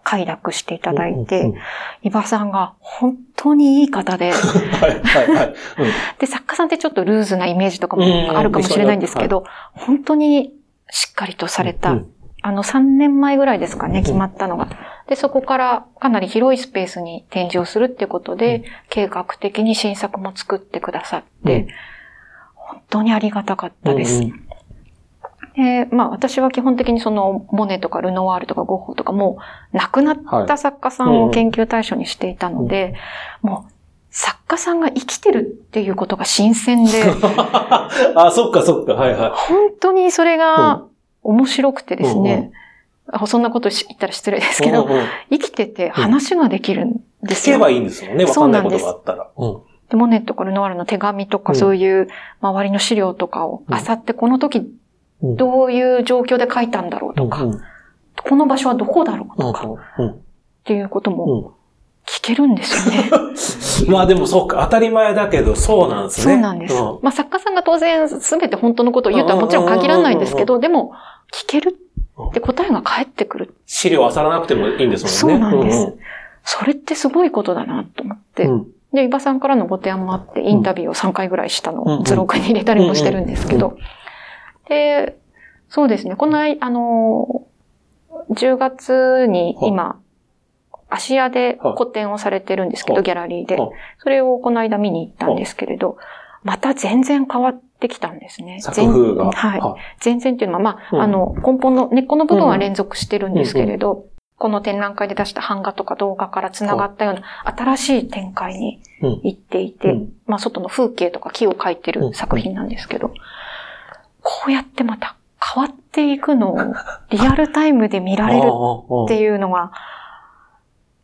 快諾していい。ただいて、伊庭さんが本当にいい方で。で、作家さんってちょっとルーズなイメージとかもうんあるかもしれないんですけど、本当にしっかりとされた、うんあの、3年前ぐらいですかね、決まったのが。で、そこからかなり広いスペースに展示をするっていうことで、うん。計画的に新作も作ってくださって、うん。本当にありがたかったです。うんうんで、まあ私は基本的にそのモネとかルノワールとかゴッホとかもう亡くなった作家さんを研究対象にしていたので、もう作家さんが生きてるっていうことが新鮮で、あ、そっかそっか。はいはい。本当にそれが面白くてですね、あそんなことし言ったら失礼ですけど、うんうん生きてて話ができるんですよ。聞けばいいんですもんね。わかんないことがあったら。モネとかルノワールの手紙とかうんそういう周りの資料とかをうん漁って、この時うんどういう状況で書いたんだろうとか、うんこの場所はどこだろううんとか、っうんていうこともうん聞けるんですよね。まあでもそうか、当たり前だけど、そうなんですね。そうなんです。うんまあ作家さんが当然全て本当のことを言うとはもちろん限らないんですけど、でも聞けるって答えが返ってくる。資料漁らなくてもいいんですそもんね。うなんです。それってすごいことだなと思って。うんで、伊庭さんからのご提案もあって、インタビューを3回ぐらいしたのうんを図録に入れたりもしてるんですけうんど。で、そうですね。この間、あの、10月にはい。今、芦屋ではい。個展をされてるんですけど、はい。ギャラリーで。はい。それをこの間見に行ったんですけれど、また全然変わってきたんですね。作風が。全はい。全然っていうのは、まあ、うん。あの、根本の、根っこの部分は連続してるんですけれど、この展覧会で出した版画とか動画から繋がったような新しい展開にうん。行っていて、うん。まあ、外の風景とか木を描いてる作品なんですけど、こうやってまた変わっていくのをリアルタイムで見られる っていうのが、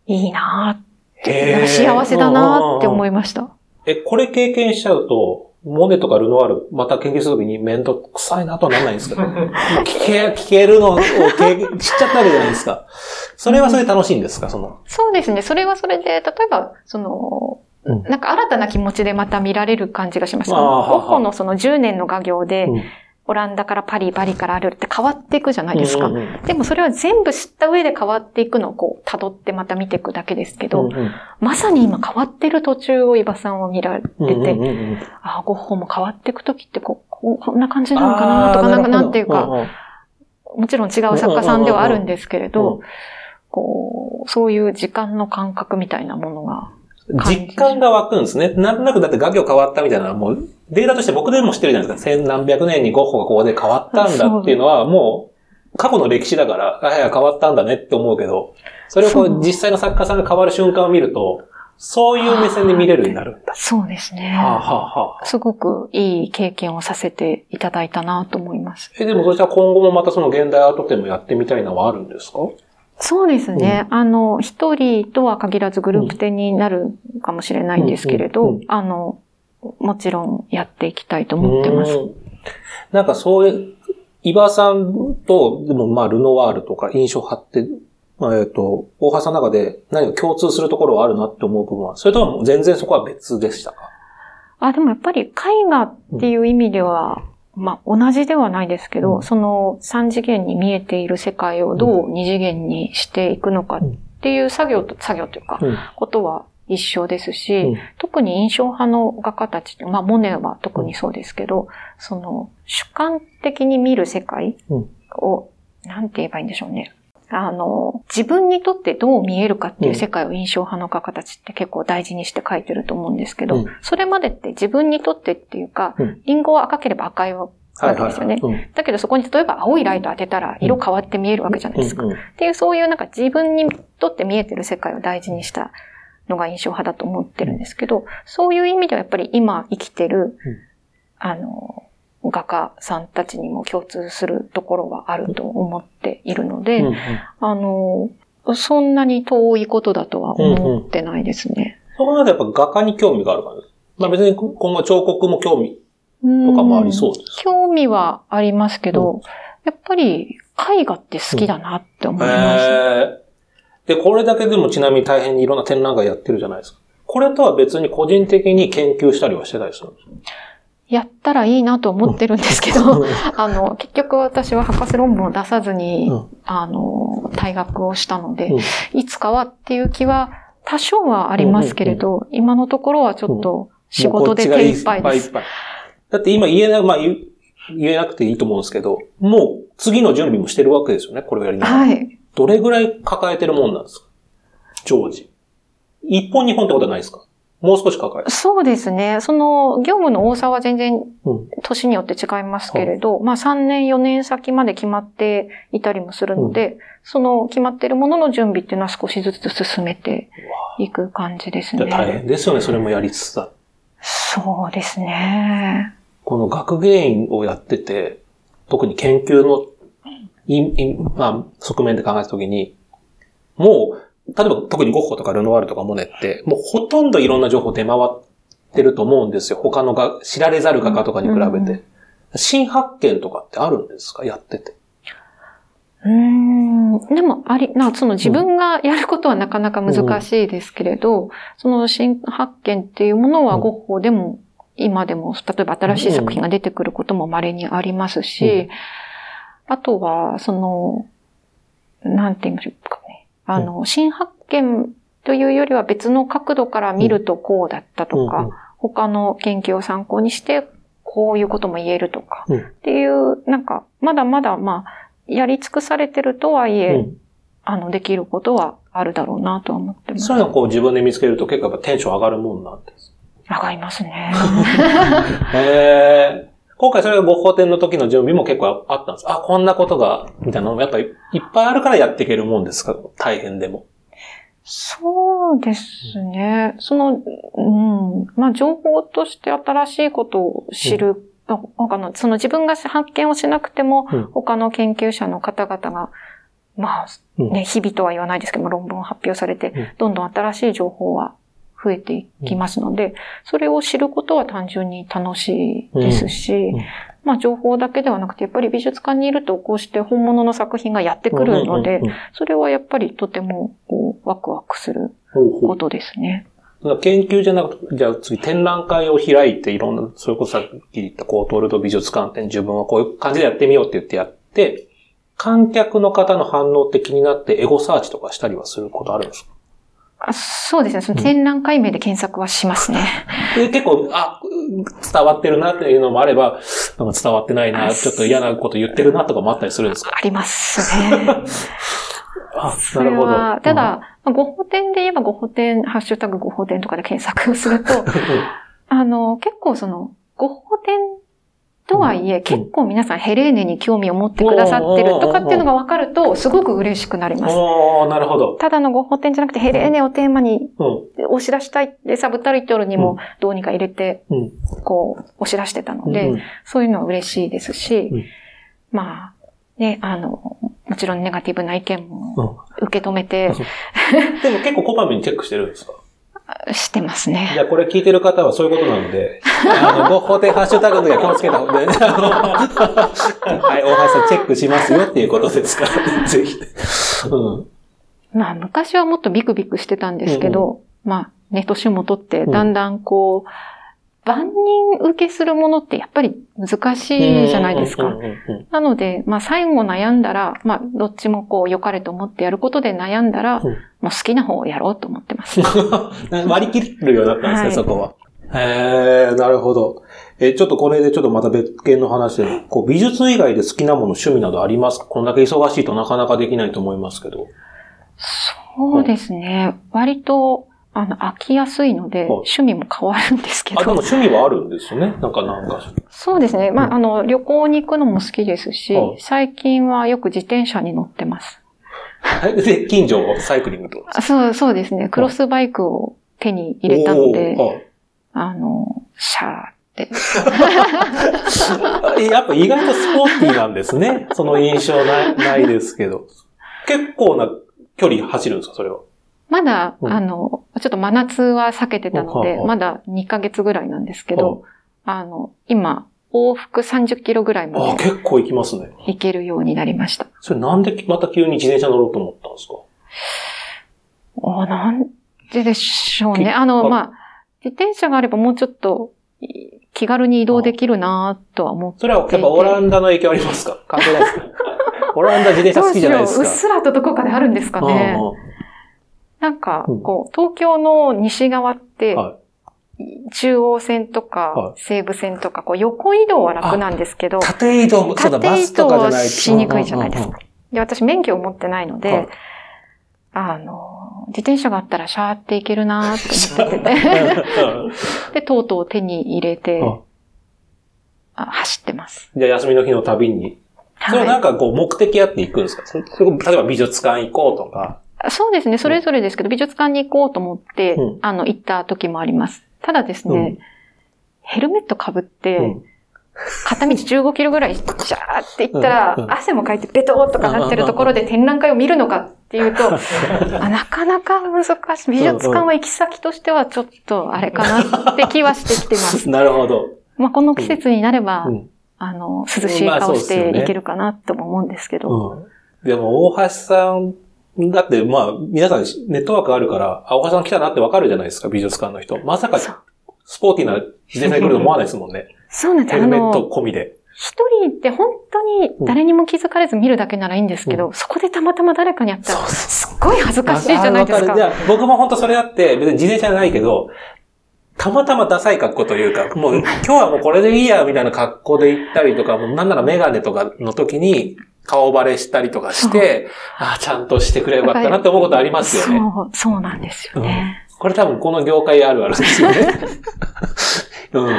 いいなぁへー幸せだなぁって思いました。え、これ経験しちゃうと、モネとかルノワール、また研究するときに面倒くさいなとはならないんですか 聞け、聞けるのを経験、知っちゃったわけじゃないですか。それはそれで楽しいんですかその。そうですね。それはそれで、例えば、その、うんなんか新たな気持ちでまた見られる感じがします。あーははゴッホのその10年の画業で、うんオランダからパリ、パリからあるって変わっていくじゃないですか。うんうんでもそれは全部知った上で変わっていくのをこう辿ってまた見ていくだけですけど、うんうん。まさに今変わってる途中を伊庭さんを見られてて、うんうんうん。ああ、ゴッホも変わっていくときってこうこんな感じなのかなとか、なんかなんていうか、うんうん。もちろん違う作家さんではあるんですけれうんど、こう、そういう時間の感覚みたいなものが、実感が湧くんですね。なんとなくだって画業変わったみたいなもうデータとして僕でも知ってるじゃないですか。千何百年にゴッホがここで変わったんだっていうのはもう過去の歴史だから、あいや変わったんだねって思うけど、それをこう実際の作家さんが変わる瞬間を見ると、そういう目線で見れるようになるんだ。そうですね。はあ、はあはあ、すごくいい経験をさせていただいたなと思います。え、でもそしたら今後もまたその現代アート展もやってみたいのはあるんですか？そうですね。あの、一人とは限らずグループ展になるかもしれないんですけれど、うんうんうんあの、もちろんやっていきたいと思ってます。うんなんかそういう、伊庭さんと、でもまあルノワールとか印象派って、まあえっ、と、大橋さんの中で何か共通するところはあるなって思う部分は、それとも全然そこは別でしたか？あ、でもやっぱり絵画っていう意味では、まあ同じではないですけど、うん。その三次元に見えている世界をどう二次元にしていくのかっていう作業と、作業というか、うん。ことは一緒ですし、うん。特に印象派の画家たちって、まあ、モネは特にそうですけど、その、主観的に見る世界を、なんて言えばいいんでしょうね。あの、自分にとってどう見えるかっていう世界を印象派の画家たちって結構大事にして描いてると思うんですけど、うん。それまでって自分にとってっていうか、うん。リンゴは赤ければ赤いわけですよね。うんだけどそこに例えば青いライト当てたら色変わって見えるわけじゃないですか。うんうんっていうそういうなんか自分にとって見えてる世界を大事にしたのが印象派だと思ってるんですけど、そういう意味ではやっぱり今生きてる、うんあの、画家さんたちにも共通するところがあると思っているので、うんうんあの、そんなに遠いことだとは思ってないですね。そこまでやっぱ画家に興味があるからです。まあ別に今後彫刻も興味とかもありそうです。興味はありますけど、やっぱり絵画って好きだなって思います。へー。で、これだけでもちなみに大変にいろんな展覧会やってるじゃないですか。これとは別に個人的に研究したりはしてたりするんですか？やったらいいなと思ってるんですけど、あの、結局私は博士論文を出さずに、うん。あの、退学をしたので、うん。いつかはっていう気は多少はありますけれど、今のところはちょっと仕事で手一杯です。もうこっちがいっぱいいっぱいだって今言えない、まあ言えなくていいと思うんですけど、もう次の準備もしてるわけですよね、これをやりながら。はい。どれぐらい抱えてるもんなんですか？常時。一本二本ってことはないですか？もう少し抱えてそうですね。その、業務の多さは全然うん年によって違いますけれど、まあ3年4年先まで決まっていたりもするので、その決まっているものの準備っていうのは少しずつ進めていく感じでする。大ね。変ですよね、それもやりつつだ。そうですね。この学芸員をやってて、特に研究の、いいまあ、側面で考えたときに、もう、例えば特にゴッホとかルノワールとかモネって、もうほとんどいろんな情報出回ってると思うんですよ。他のが知られざる画家とかに比べて。うん新発見とかってあるんですか？やってて。うーん。でも、あり、な、その自分がやることはなかなか難しいですけれど、その新発見っていうものはうんゴッホでも、今でも、例えば新しい作品が出てくることも稀にありますし、あとは、その、なんて言いましょうかね。あの、新発見というよりは別の角度から見るとこうだったとか、うんうん他の研究を参考にして、こういうことも言えるとか、うんっていう、なんか、まだまだ、まあ、やり尽くされてるとはいえ、うんあの、できることはあるだろうなとは思ってます。そういうのをこう自分で見つけると結構やっぱテンション上がるもんなんです。上がりますね。へー今回それがゴッホ展の時の準備も結構あったんです。あ、こんなことが、みたいなのもやっぱりいっぱいあるからやっていけるもんですか？大変でも。そうですね。その、うん。まあ、情報として新しいことを知る。あ他の、その自分が発見をしなくても、うん他の研究者の方々が、まあ、うんね、日々とは言わないですけども、論文を発表されて、うんどんどん新しい情報は増えていきますので、それを知ることは単純に楽しいですし、うん。まあ情報だけではなくて、やっぱり美術館にいるとこうして本物の作品がやってくるのでそれはやっぱりとてもこうワクワクすることですね。研究じゃなくて、じゃあ次展覧会を開いていろんな、それこそさっき言ったコートールド美術館展自分はこういう感じでやってみようって言ってやって、観客の方の反応って気になってエゴサーチとかしたりはすることあるんですか？あそうですね。その展覧会名で検索はしますね。で結構、あ、伝わってるなっていうのもあれば、なんか伝わってないな、あちょっと嫌なこと言ってるなとかもあったりするんですか？ありますね。あ、それは、ただ、まあご法典で言えばご法典、ハッシュタグご法典とかで検索をすると、あの、結構その、ご法典とはいえ、結構皆さんヘレーネに興味を持ってくださってるとかっていうのが分かると、すごく嬉しくなりうん。ます。おー、なるほど。ただのご法典じゃなくて、ヘレーネをテーマにうん。押し出したいってサブタイトルにもどうにか入れて、うん。こう、押し出してたので、うんそういうのは嬉しいですし、うんまあ、ね、あの、もちろんネガティブな意見もうん受け止めてでも結構こまめにチェックしてるんですか？してますね。じゃあこれ聞いてる方はそういうことなので、あの、ご法廷ハッシュタグの時は気をつけた方が、ね、あのはい、大橋さんチェックしますよっていうことですから、ぜひ。うん。まあ、昔はもっとビクビクしてたんですけど、まあ、ね、年も取って、だんだんこう、万人受けするものってやっぱり難しいじゃないですか。なので、まあ最後悩んだら、まあどっちもこう良かれと思ってやることで悩んだら、うんもう好きな方をやろうと思ってます。割り切るようになったんですね、はいそこは。へえ、なるほど。え、ちょっとこれでちょっとまた別件の話で、こう美術以外で好きなもの、趣味などありますか？こんだけ忙しいとなかなかできないと思いますけど。そうですね。割と、あの、飽きやすいので、趣味も変わるんですけあ、でもど。趣味はあるんですよね。なんかなんか。そうですね。まうんあ、あの、旅行に行くのも好きですしはい、最近はよく自転車に乗ってます。で、近所をサイクリングと？かあそう、そうですね。クロスバイクを手に入れたので、あの、シャーって。やっぱ意外とスポーティーなんですね。その印象ないないですけど。結構な距離走るんですか、それは。まだ、うんあの、ちょっと真夏は避けてたので、まだ2ヶ月ぐらいなんですけど、あの、今、往復30キロぐらいまあ、で結構行きますね。行けるようになりました。それなんでまた急に自転車乗ろうと思ったんですか？おなん、ででしょうね。きあの、あまあ、自転車があればもうちょっとい気軽に移動できるなとは思って。それはやっぱオランダの影響ありますか？関係ないですかオランダ自転車好きじゃないですか。どうっすらとどこかであるんですかね。うんうんなんかうん、こう、東京の西側って、は中央線とはか西武線とか、こう横移動は楽なんですけど、縦移動縦移スと動はかじゃないしにくいじゃないですか。で、私免許を持ってないので、はい。あの、自転車があったらシャーっていけるなーって思ってて、うん で、とうとう手に入れてうん、あ走ってます。じゃあ休みの日の旅に。それはなんはかこう目的あって行くんですか？それそれ例えば美術館行こうとか。い、そうですね、それぞれですけど、美術館に行こうと思って、うんあの、行った時もあります。ただですね、うんヘルメット被って、うん片道15キロぐらい、ジャーって行ったら、汗もかいてベトーっとかなってるところで展覧会を見るのかっていうと、あなかなか難しい。美術館は行き先としてはちょっとあれかなって気はしてきてます。なるほど。まあ、この季節になれば、うんあの、涼しいまあ顔していけるかなとも思うんですけど。うん。でも、大橋さん、だって、まあ、皆さんネットワークあるから、あ、大橋さん来たなってわかるじゃないですか、美術館の人。まさか、スポーティーな自転車に来ると思わないですもんね。そうなんです。あヘルメットの、込みで。一人って本当に誰にも気づかれず見るだけならいいんですけど、そこでたまたま誰かに会ったら、そうすっごい恥ずかしいじゃないですか。あわるじゃあ、僕も本当それあって、別に自転車じゃないけど、たまたまダサい格好というか、もう今日はもうこれでいいや、みたいな格好で行ったりとか、もうなんならメガネとかの時に顔バレしたりとかして、ああ、ちゃんとしてくればよかったなって思うことありますよね。そう、そうなんですよね。これ多分この業界あるあるですよね。うんうんうん。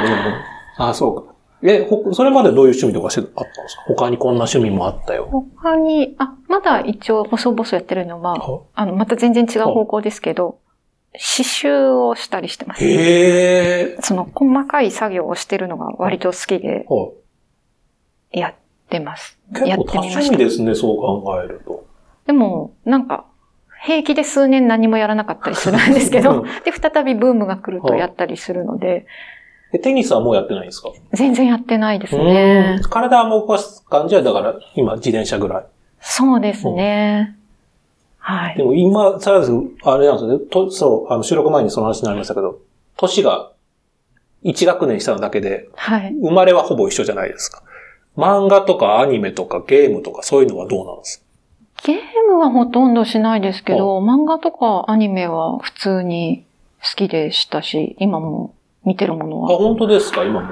ああ、そうか。え、ほ、それまでどういう趣味とかしてあったんですか？他にこんな趣味もあったよ。他に、あ、まだ一応細々やってるのは、はあの、また全然違う方向ですけど、刺繍をしたりしてます。へえ。その細かい作業をしてるのが割と好きではやってます。い結や構多した。味ですね、そう考えると。でも、なんか、平気で数年何もやらなかったりするんですけうどん、で、再びブームが来るとやったりするので、えテニスはもうやってないんですか？全然やってないですねうん。体は動かす感じは、だから今自転車ぐらい。そうですね。はい。でも今、さらですあれなんですよね。とそう、あの収録前にその話になりましたけど、年が1学年下なだけで、はい。生まれはほぼ一緒じゃないですか。漫画とかアニメとかゲームとかそういうのはどうなんですゲームはほとんどしないですけど、漫画とかアニメは普通に好きでしたし、今も見てるものかあ、は。本当ですか？今も。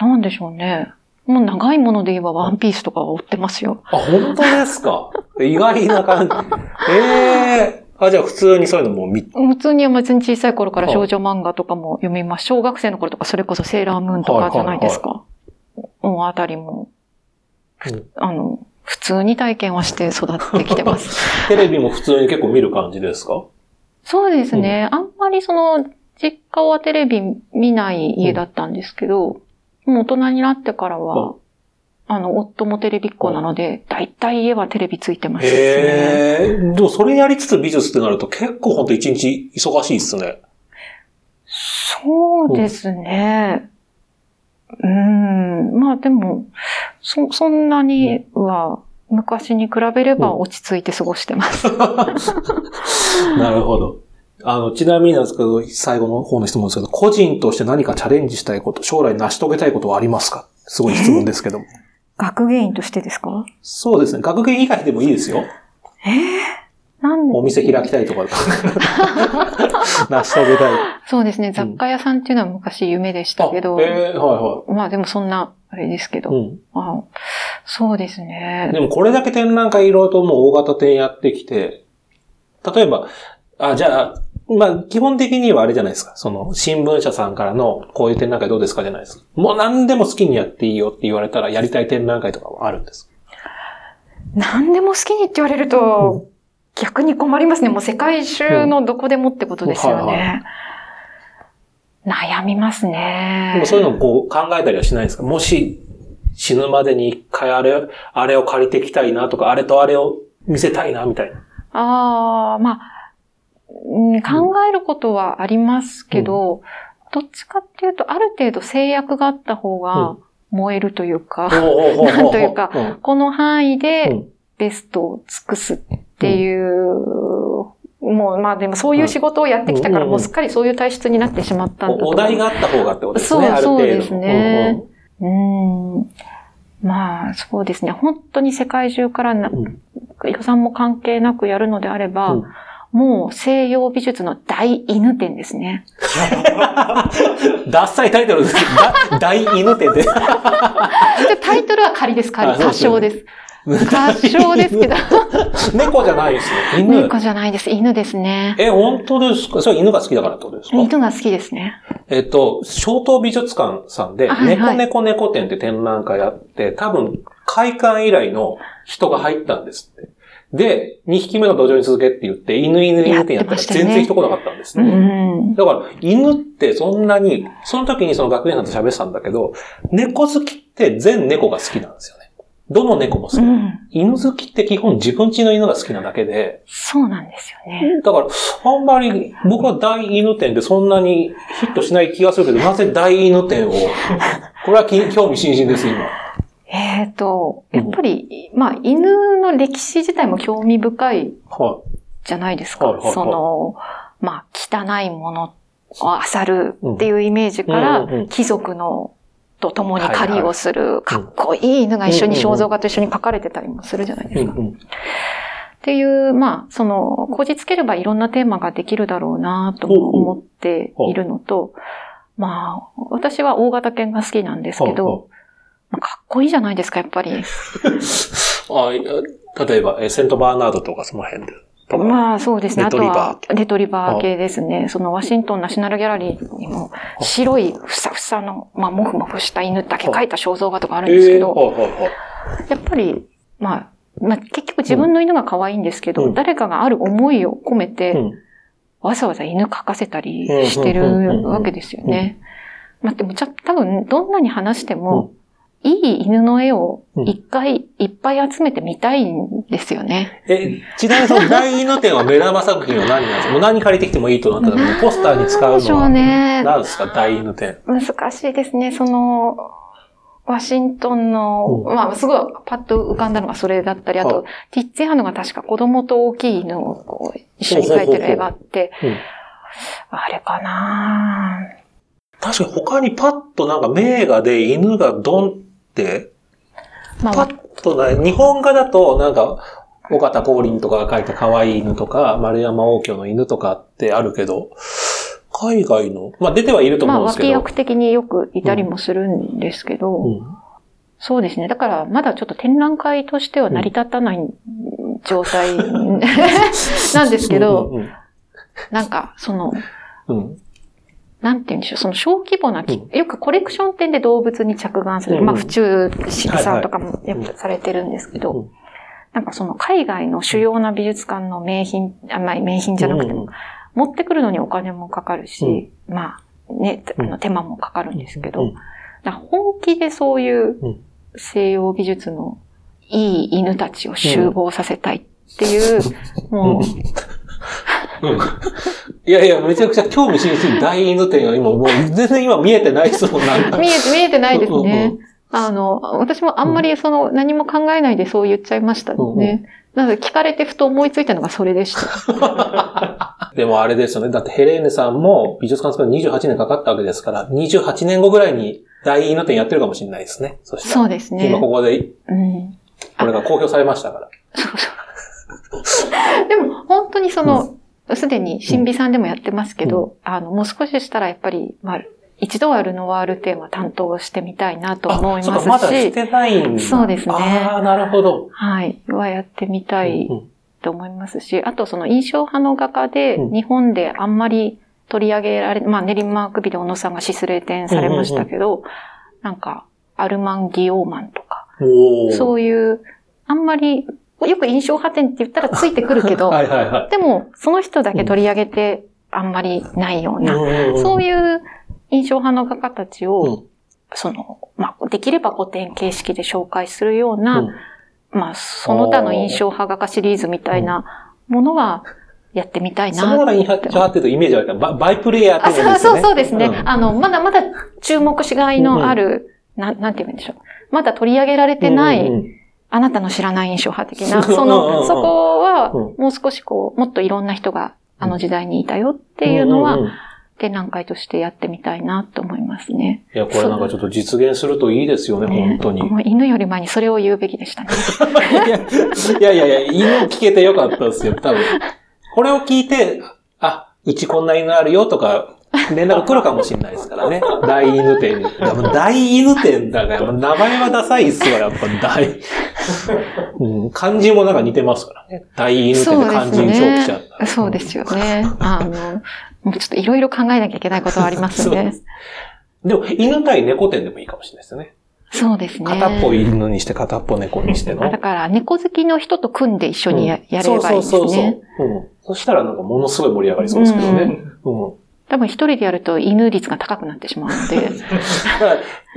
なんでしょうね。もう長いもので言えばワンピースとかは追ってますよ。あ、本当ですか？意外な感じ。ええあ、じゃあ普通にそういうのも見、普通に別に小さい頃から少女漫画とかも読みます。小学生の頃とかそれこそセーラームーンとかじゃないですか？もうあたりも、うんあの、普通に体験はして育ってきてます。テレビも普通に結構見る感じですか？そうですね。あんまりその、実家はテレビ見ない家だったんですけど、もう大人になってからは、あの、夫もテレビっ子なので、だいたい家はテレビついてますね。へえ。でもそれやりつつ美術ってなると結構ほんと一日忙しいっすね。そうですね。うーん。まあでも、そ、そんなには、昔に比べれば落ち着いて過ごしてます。なるほど。あの、ちなみになんですけど、最後の方の質問ですけど、個人として何かチャレンジしたいこと、将来成し遂げたいことはありますか？すごい質問ですけども。学芸員としてですか？そうですね。学芸以外でもいいですよ。なんお店開きたいとか。成し遂げたい。そうですね。雑貨屋さんっていうのは昔夢でしたけど、あえー、はいはまあでもそんな、あれですけど、い。うん。あそうですね。でもこれだけ展覧会いろいろともう大型展やってきて、例えば、あ、じゃあ、まあ、基本的にはあれじゃないですか。その、新聞社さんからの、こういう展覧会どうですかじゃないですか。もう何でも好きにやっていいよって言われたら、やりたい展覧会とかはあるんです。何でも好きにって言われると、逆に困りますね。もう世界中のどこでもってことですようんはいね。悩みますでねも。そういうのをこう考えたりはしないんですか？もし、死ぬまでに一回あれ、あれを借りてきたいなとか、あれとあれを見せたいな、みたいな。ああ、まあ、うん考えることはありますけど、どっちかっていうと、ある程度制約があった方が燃えるというか、なんというかうんこの範囲うでんベストを尽くすっていうもうまあでもそういう仕事をやってきたから、うんもうすっかりそういう体質になってしまったんだと思うお題があった方がってことですね、そう。そうですねうん。まあ、そうですね。本当に世界中からな、うん予算も関係なくやるのであれば、うんもう西洋美術の大犬展ですね。ダッサいタイトルですけど、だ大犬展で。でタイトルは仮です、仮。多ですよね少です。けど。猫じゃないですね。犬。猫じゃないです。犬ですね。え、本当ですか？それ犬が好きだからってことですか？犬が好きですね。えっと、小東美術館さんで、猫猫猫展って展覧会やって、多分、開館以来の人が入ったんですって。で、2匹目の土壌に続けって言って、犬犬犬展やったら全然人来なかったんですうね。ん。だから、犬ってそんなに、その時にその学園さんと喋ってたんだけど、猫好きって全猫が好きなんですよね。どの猫も好き。うん。犬好きって基本自分家の犬が好きなだけで、そうなんですよね。だから、あんまり僕は大犬展でそんなにヒットしない気がするけど、なぜ大犬展を、これはき興味津々です、今。えっ、と、やっぱり、まあ、犬の歴史自体も興味深いはじゃないですか。その、まあ、汚いものを漁るっていうイメージから、うんうんうん貴族のと共に狩りをする、かっこいい犬が一緒に肖像画と一緒に描かれてたりもするじゃないい。ですか。っていう、まあ、その、こじつければいろんなテーマができるだろうなと思っているのと、まあ、私は大型犬が好きなんですけど、まあかっこいいじゃないですか、やっぱり。あ例えば、えセントバーナードとかその辺で。とか。まあそうですね。レあとトリバー。はレトリバー系ですね。そのワシントンナショナルギャラリーにも白いふさふさの、まあモフモフした犬だけ描いた肖像画とかあるんですけえーど、やっぱり、まあ、まあ結局自分の犬が可愛いんですけど、うん。誰かがある思いを込めて、うん。わざわざ犬描かせたりしてるわけですよね。まあでもちゃ多分どんなに話しても、いい犬の絵を一回いっぱい集めてみたいんですよね。え、ちなみにその大犬展は目玉作品は何なんですか？もう何借りてきてもいいとなったら、ポスターに使うなんでしょうのはね。何ですか？大犬展。難しいですね。その、ワシントンの、うんまあ、すごいパッと浮かんだのがそれだったり、あはと、ティッツェハノが確か子供と大きい犬をこう一緒に描いてる絵があってうん、あれかな確かに他にパッとなんか名画で犬がドンって、まあ、パッとない。日本画だとなんか、岡田光琳とかが描いた可愛い犬とか、丸山王居の犬とかってあるけど、海外の、まあ出てはいるとまあ、思うんですけど。脇役的によくいたりもするんですけど、うんそうですね。だから、まだちょっと展覧会としては成り立たない状態 なんですけど、うんなんか、その、うんうんなんて言うんでしょう、その小規模なき、うよくコレクション展で動物に着眼する、うんまあ、府中市さんとかもやっぱされてるんですけど、うん。なんかその海外の主要な美術館の名品、あまあ、名品じゃなくても、持ってくるのにお金もかかるし、まあ、ね、あの手間もかかるんですけど、うん。だから本気でそういううん。西洋美術のいい犬たちを集合させたいっていう、もう、うんいやいや、めちゃくちゃ興味津々に大犬展が今もう全然今見えてないですもん、なんか。見えて、見えてないですうんね。あの、私もあんまりその、何も考えないでそう言っちゃいましたね。なので聞かれてふと思いついたのがそれでした。でもあれですよね。だってヘレーネさんも美術館作る28年かかったわけですから、28年後ぐらいに大犬展やってるかもしれないですね。そそうですね。今ここで、うん。これが公表されましたから。でも、本当にその、すでに新美さんでもやってますけど、あの、もう少ししたらやっぱり、まあ、一度はルノワール展は担当してみたいなと思いますし、まだしてないんだ。そうですね。ああ、なるほど。はい、はやってみたいうんと思いますし、あとその印象派の画家で、うん。日本であんまり取り上げられ、まあ練馬区ビで小野さんがシスレー展されましたけど、なんか、アルマン・ギオーマンとか、そういう、あんまり、よく印象派展って言ったらついてくるけど、はいはいはい。でも、その人だけ取り上げて、あんまりないような、そういいう印象派の画家たちを、うんその、まあ、できれば古典形式で紹介するような、うんまあ、その他の印象派画家シリーズみたいなものはやってみたいな。その中に印象派っていうとイメージあるババイプレイヤーってあいうのですよね。そうそうそうですね。んあの、まだまだ注目しがいのある、なん、なんて言うんでしょう。まだ取り上げられてない、あなたの知らない印象派的な、その、そこはうん、もう少しこう、もっといろんな人があの時代にいたよっていうのは、んんん展覧会としてやってみたいなと思いますね。いや、これなんかちょっと実現するといいですよね、本当に。もう犬より前にそれを言うべきでしたね。いやいやいや、犬聞けてよかったですよ、多分。これを聞いて、あ、うちこんな犬あるよとか、連絡来るかもしれないですからね。大犬店に。大犬店だから、名前はダサいっすわ、やっぱ大。うん、漢字もなんか似てますからね。大犬店で漢字に表記しちゃったら。そうですよね。あの、もうちょっといろいろ考えなきゃいけないことはありますねそうで。でも、犬対猫店でもいいかもしれないですよね。そうですね。片っぽ犬にして片っぽ猫にしての。だから、猫好きの人と組んで一緒にや,、やればいいですね。そうそうそうそう。うん。そしたらなんかものすごい盛り上がりそうですけどね。うん多分一人でやると犬率が高くなってしまうので。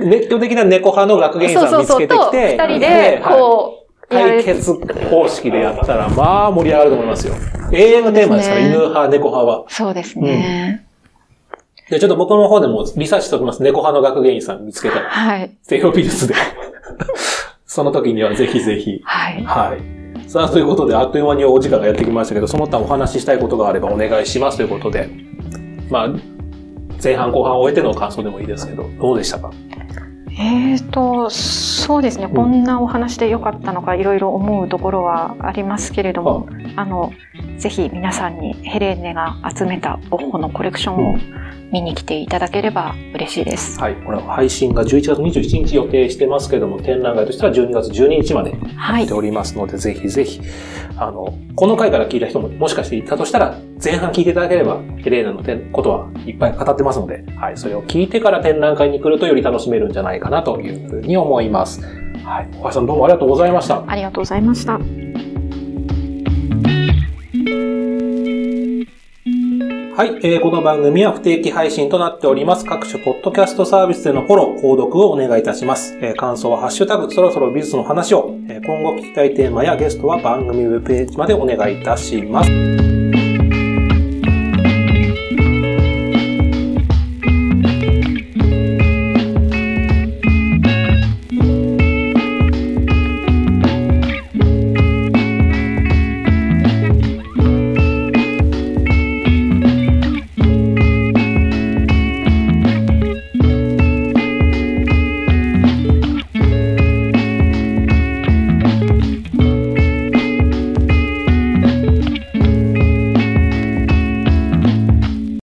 熱狂的な猫派の学芸員さん見つけてきて、二人で、こう、対決方式でやったら、まあ盛り上がると思いますよ。永遠のテーマですから、ね犬派、猫派は。そうですね。で、ちょっと僕の方でもリサーチしておきます。猫派の学芸員さん見つけたら、はい。ゼロ美術で。その時にはぜひぜひ。はい。はい。さあ、ということで、あっという間にお時間がやってきましたけど、その他お話ししたいことがあればお願いしますということで、まあ、前半後半終えての感想でもいいですけど、どうでしたか？えーと、そうですね、ん。こんなお話で良かったのか、いろいろ思うところはありますけれども、あの、ぜひ皆さんにヘレーネが集めたボッホのコレクションを見に来ていただければ嬉しいです。はい。これは配信が11月27日予定してますけども、展覧会としては12月12日まではいやって。おりますので、ぜひぜひ、あの、この回から聞いた人ももしかしていたとしたら、前半聞いていただければ、ヘレーナの点ことはいっぱい語ってますので、はい。それを聞いてから展覧会に来るとより楽しめるんじゃないかなというふうに思います。はい。小林さんどうもありがとうございました。ありがとうございました。はい、えーこの番組は不定期配信となっております。各種ポッドキャストサービスでのフォロー、購読をお願いいたします。えー感想はハッシュタグ、そろそろ美術の話を、えー今後聞きたいテーマやゲストは番組ウェブページまでお願いいたします。